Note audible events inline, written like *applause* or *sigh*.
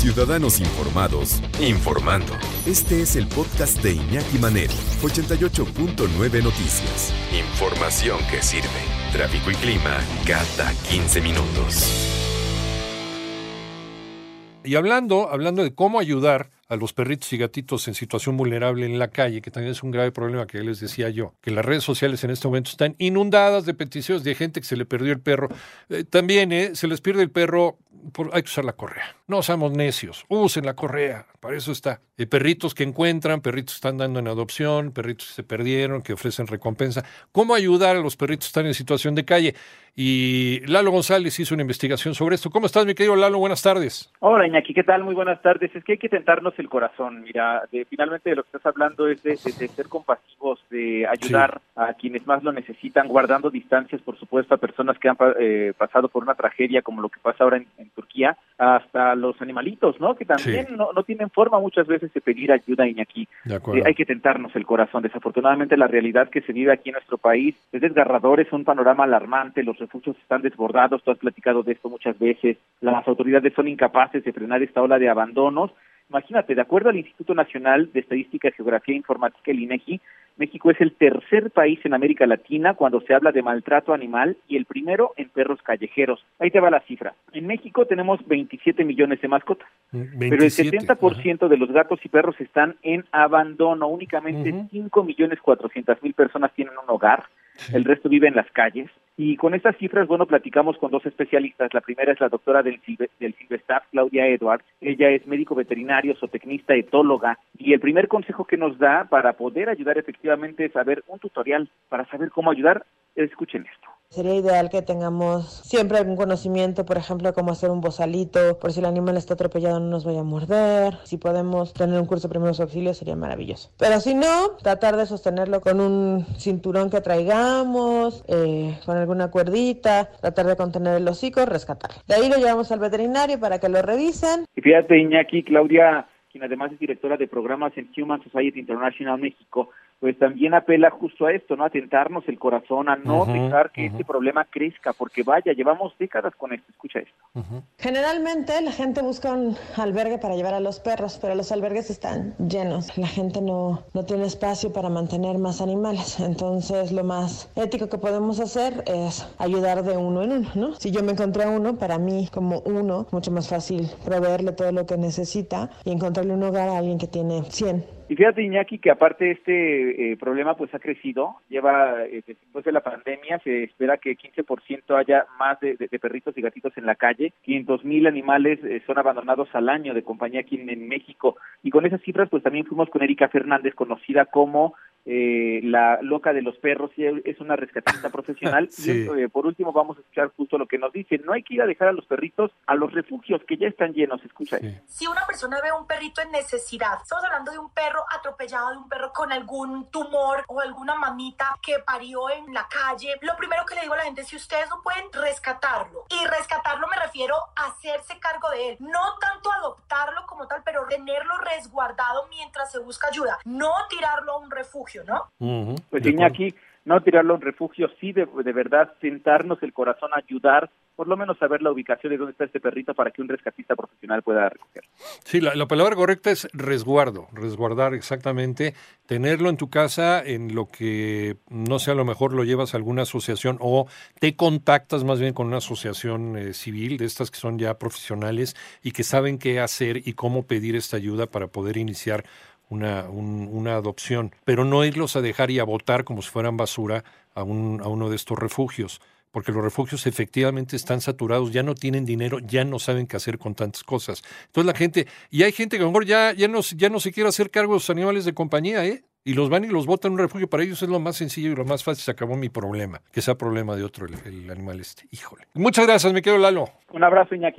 Ciudadanos informados, informando. Este es el podcast de Iñaki Manero, 88.9 Noticias. Información que sirve. Tráfico y clima cada 15 minutos. Y hablando, hablando de cómo ayudar a los perritos y gatitos en situación vulnerable en la calle, que también es un grave problema que les decía yo, que las redes sociales en este momento están inundadas de peticiones de gente que se le perdió el perro. Eh, también eh, se les pierde el perro, por, hay que usar la correa. No seamos necios, usen la correa, para eso está. Eh, perritos que encuentran, perritos que están dando en adopción, perritos que se perdieron, que ofrecen recompensa. ¿Cómo ayudar a los perritos que están en situación de calle? Y Lalo González hizo una investigación sobre esto. ¿Cómo estás, mi querido Lalo? Buenas tardes. Hola, Iñaki, ¿qué tal? Muy buenas tardes. Es que hay que tentarnos el corazón. Mira, de, finalmente de lo que estás hablando es de, de, de ser compasivos, de ayudar sí. a quienes más lo necesitan, guardando distancias, por supuesto, a personas que han eh, pasado por una tragedia como lo que pasa ahora en, en Turquía, hasta los animalitos, ¿no? Que también sí. no, no, tienen forma muchas veces de pedir ayuda, Iñaki. Eh, hay que tentarnos el corazón. Desafortunadamente, la realidad que se vive aquí en nuestro país es desgarrador, es un panorama alarmante. Los refugios están desbordados, tú has platicado de esto muchas veces. Las autoridades son incapaces de frenar esta ola de abandonos Imagínate, de acuerdo al Instituto Nacional de Estadística, Geografía e Informática, el INEGI, México es el tercer país en América Latina cuando se habla de maltrato animal y el primero en perros callejeros. Ahí te va la cifra. En México tenemos 27 millones de mascotas, 27, pero el 70% ajá. de los gatos y perros están en abandono. Únicamente uh -huh. 5 millones 400 mil personas tienen un hogar, el resto vive en las calles. Y con estas cifras, bueno, platicamos con dos especialistas. La primera es la doctora del, del Silvestaff, Claudia Edwards. Ella es médico veterinario, zootecnista, etóloga. Y el primer consejo que nos da para poder ayudar efectivamente es saber un tutorial para saber cómo ayudar. Escuchen esto. Sería ideal que tengamos siempre algún conocimiento, por ejemplo, cómo hacer un bozalito, por si el animal está atropellado no nos vaya a morder. Si podemos tener un curso de primeros auxilios sería maravilloso. Pero si no, tratar de sostenerlo con un cinturón que traigamos, eh, con alguna cuerdita, tratar de contener el hocico, rescatarlo. De ahí lo llevamos al veterinario para que lo revisen. Y fíjate, Iñaki, Claudia, quien además es directora de programas en Human Society International México, pues también apela justo a esto, ¿no? A tentarnos el corazón, a no uh -huh, dejar que uh -huh. este problema crezca, porque vaya, llevamos décadas con esto. Escucha esto. Uh -huh. Generalmente la gente busca un albergue para llevar a los perros, pero los albergues están llenos. La gente no, no tiene espacio para mantener más animales. Entonces, lo más ético que podemos hacer es ayudar de uno en uno, ¿no? Si yo me encontré uno, para mí, como uno, mucho más fácil proveerle todo lo que necesita y encontrarle un hogar a alguien que tiene 100 y fíjate, Iñaki, que aparte este eh, problema pues ha crecido, lleva, eh, después de la pandemia, se espera que 15% haya más de, de, perritos y gatitos en la calle, 500 mil animales eh, son abandonados al año de compañía aquí en, México, y con esas cifras pues también fuimos con Erika Fernández, conocida como eh, la loca de los perros, y es una rescatista *laughs* profesional, sí. y por último vamos a escuchar justo lo que nos dice, no hay que ir a dejar a los perritos a los refugios que ya están llenos, escucha sí. Si una persona ve a un perrito en necesidad, estamos hablando de un perro atropellado, de un perro con algún tumor o alguna mamita que parió en la calle, lo primero que le digo a la gente es si ustedes no pueden rescatarlo. Y rescatarlo me refiero a hacerse cargo de él. No tanto adoptarlo como tal, pero tenerlo resguardado mientras se busca ayuda. No tirarlo a un refugio, ¿no? Uh -huh. Pues Iñaki, no tirarlo a un refugio, sí de, de verdad sentarnos el corazón, ayudar, por lo menos saber la ubicación de dónde está este perrito para que un rescatista profesional pueda recogerlo. Sí, la, la, palabra correcta es resguardo, resguardar exactamente, tenerlo en tu casa en lo que, no sé, a lo mejor lo llevas a alguna asociación o te contactas más bien con una asociación eh, civil, de estas que son ya profesionales y que saben qué hacer y cómo pedir esta ayuda para poder iniciar una, un, una adopción, pero no irlos a dejar y a votar como si fueran basura a, un, a uno de estos refugios porque los refugios efectivamente están saturados, ya no tienen dinero, ya no saben qué hacer con tantas cosas. Entonces la gente, y hay gente que a lo mejor ya, ya, no, ya no se quiere hacer cargo de los animales de compañía, ¿eh? Y los van y los botan en un refugio. Para ellos es lo más sencillo y lo más fácil. Se acabó mi problema, que sea problema de otro, el, el animal este. Híjole. Muchas gracias, me quedo Lalo. Un abrazo, Iñaki.